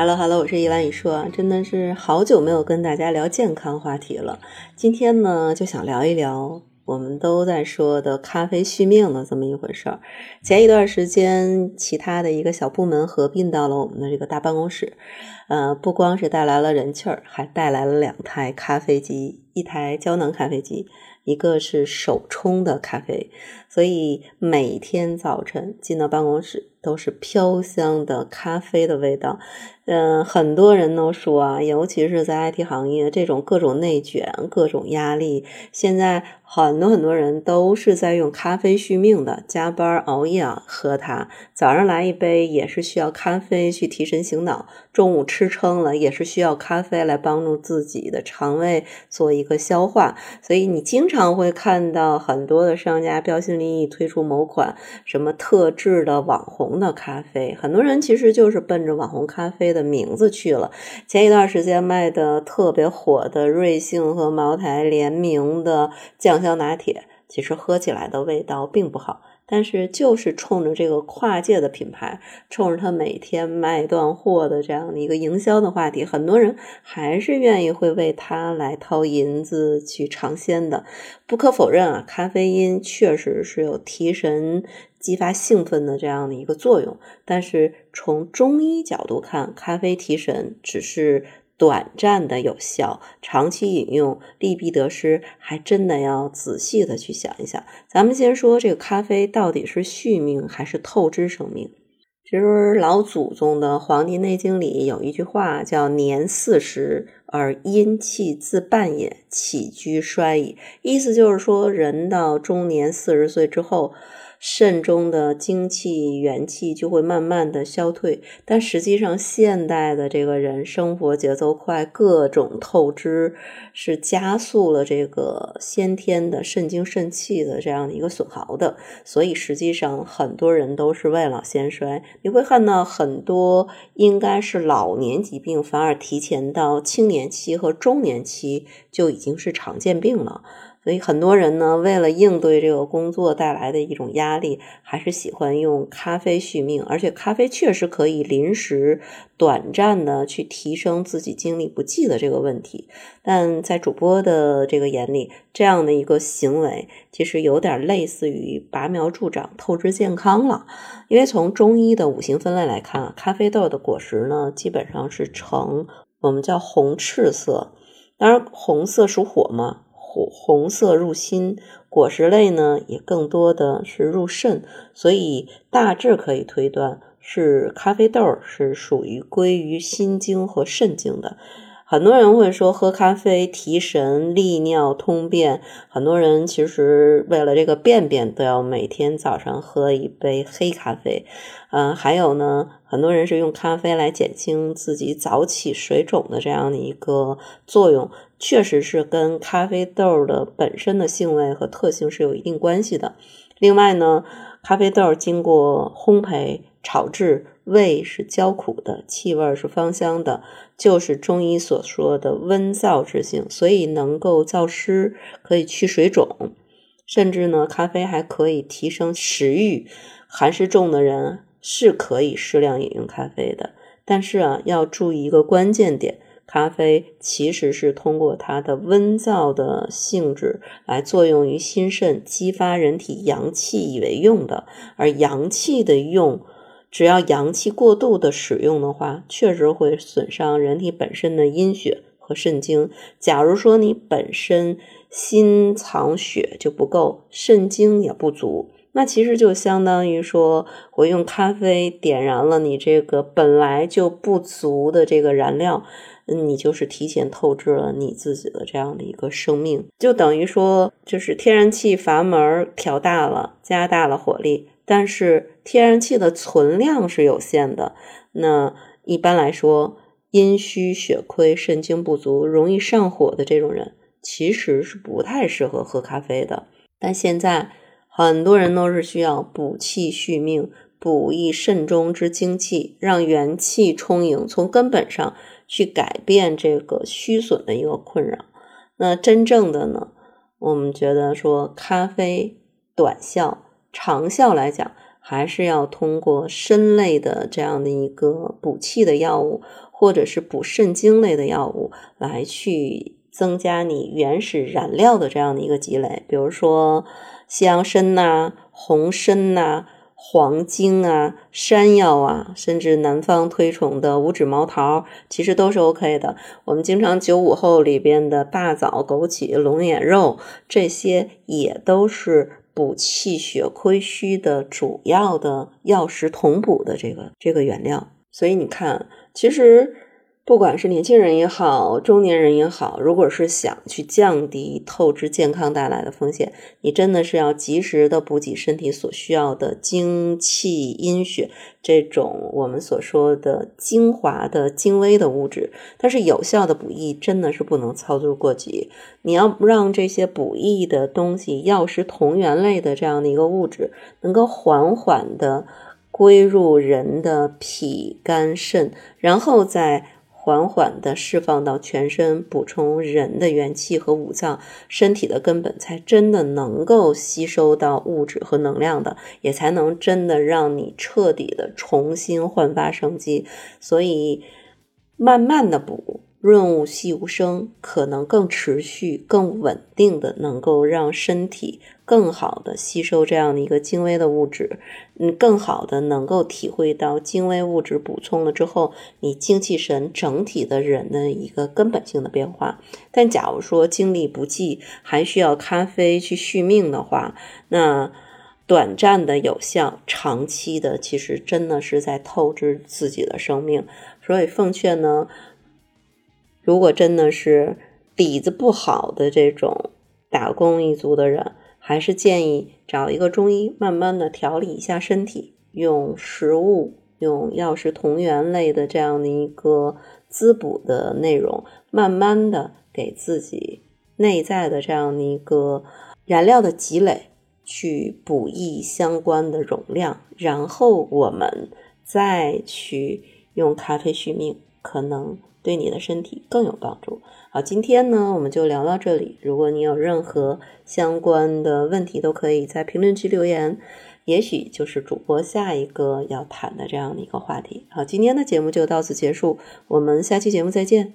Hello Hello，我是依兰雨说，真的是好久没有跟大家聊健康话题了。今天呢，就想聊一聊我们都在说的咖啡续命的这么一回事儿。前一段时间，其他的一个小部门合并到了我们的这个大办公室，呃，不光是带来了人气儿，还带来了两台咖啡机，一台胶囊咖啡机。一个是手冲的咖啡，所以每天早晨进到办公室都是飘香的咖啡的味道。嗯，很多人都说啊，尤其是在 IT 行业，这种各种内卷、各种压力，现在很多很多人都是在用咖啡续命的，加班熬夜啊喝它。早上来一杯也是需要咖啡去提神醒脑，中午吃撑了也是需要咖啡来帮助自己的肠胃做一个消化。所以你经常会看到很多的商家标新立异推出某款什么特制的网红的咖啡，很多人其实就是奔着网红咖啡的。名字去了。前一段时间卖的特别火的瑞幸和茅台联名的酱香拿铁，其实喝起来的味道并不好，但是就是冲着这个跨界的品牌，冲着他每天卖断货的这样的一个营销的话题，很多人还是愿意会为他来掏银子去尝鲜的。不可否认啊，咖啡因确实是有提神。激发兴奋的这样的一个作用，但是从中医角度看，咖啡提神只是短暂的有效，长期饮用利弊得失，还真的要仔细的去想一想。咱们先说这个咖啡到底是续命还是透支生命？其实老祖宗的《黄帝内经》里有一句话叫“年四十而阴气自半也，起居衰矣”，意思就是说，人到中年四十岁之后。肾中的精气元气就会慢慢的消退，但实际上现代的这个人生活节奏快，各种透支是加速了这个先天的肾精肾气的这样的一个损耗的，所以实际上很多人都是未老先衰。你会看到很多应该是老年疾病，反而提前到青年年期和中年期就已经是常见病了。所以很多人呢，为了应对这个工作带来的一种压力，还是喜欢用咖啡续命。而且咖啡确实可以临时、短暂的去提升自己精力不济的这个问题。但在主播的这个眼里，这样的一个行为其实有点类似于拔苗助长、透支健康了。因为从中医的五行分类来看，咖啡豆的果实呢，基本上是呈我们叫红赤色。当然，红色属火嘛。红红色入心，果实类呢也更多的是入肾，所以大致可以推断是咖啡豆是属于归于心经和肾经的。很多人会说喝咖啡提神利尿通便，很多人其实为了这个便便都要每天早上喝一杯黑咖啡。嗯，还有呢，很多人是用咖啡来减轻自己早起水肿的这样的一个作用，确实是跟咖啡豆的本身的性味和特性是有一定关系的。另外呢，咖啡豆经过烘焙。炒制味是焦苦的，气味是芳香的，就是中医所说的温燥之性，所以能够燥湿，可以去水肿，甚至呢，咖啡还可以提升食欲。寒湿重的人是可以适量饮用咖啡的，但是啊，要注意一个关键点。咖啡其实是通过它的温燥的性质来作用于心肾，激发人体阳气以为用的。而阳气的用，只要阳气过度的使用的话，确实会损伤人体本身的阴血和肾精。假如说你本身心藏血就不够，肾精也不足。那其实就相当于说，我用咖啡点燃了你这个本来就不足的这个燃料，你就是提前透支了你自己的这样的一个生命，就等于说，就是天然气阀门调大了，加大了火力，但是天然气的存量是有限的。那一般来说，阴虚血亏、肾精不足、容易上火的这种人，其实是不太适合喝咖啡的。但现在。很多人都是需要补气续命，补益肾中之精气，让元气充盈，从根本上去改变这个虚损的一个困扰。那真正的呢，我们觉得说咖啡短效，长效来讲，还是要通过参类的这样的一个补气的药物。或者是补肾精类的药物来去增加你原始燃料的这样的一个积累，比如说西洋参呐、红参呐。黄精啊、山药啊，甚至南方推崇的五指毛桃，其实都是 OK 的。我们经常九五后里边的大枣、枸杞、龙眼肉，这些也都是补气血、亏虚的主要的药食同补的这个这个原料。所以你看，其实。不管是年轻人也好，中年人也好，如果是想去降低透支健康带来的风险，你真的是要及时的补给身体所需要的精气阴血这种我们所说的精华的精微的物质。但是有效的补益真的是不能操之过急，你要让这些补益的东西，药食同源类的这样的一个物质，能够缓缓的归入人的脾肝肾，然后再。缓缓地释放到全身，补充人的元气和五脏，身体的根本才真的能够吸收到物质和能量的，也才能真的让你彻底的重新焕发生机。所以，慢慢的补。润物细无声，可能更持续、更稳定的，能够让身体更好的吸收这样的一个精微的物质，嗯，更好的能够体会到精微物质补充了之后，你精气神整体的人的一个根本性的变化。但假如说精力不济，还需要咖啡去续命的话，那短暂的有效，长期的其实真的是在透支自己的生命。所以奉劝呢。如果真的是底子不好的这种打工一族的人，还是建议找一个中医，慢慢的调理一下身体，用食物、用药食同源类的这样的一个滋补的内容，慢慢的给自己内在的这样的一个燃料的积累，去补益相关的容量，然后我们再去用咖啡续命，可能。对你的身体更有帮助。好，今天呢，我们就聊到这里。如果你有任何相关的问题，都可以在评论区留言，也许就是主播下一个要谈的这样的一个话题。好，今天的节目就到此结束，我们下期节目再见。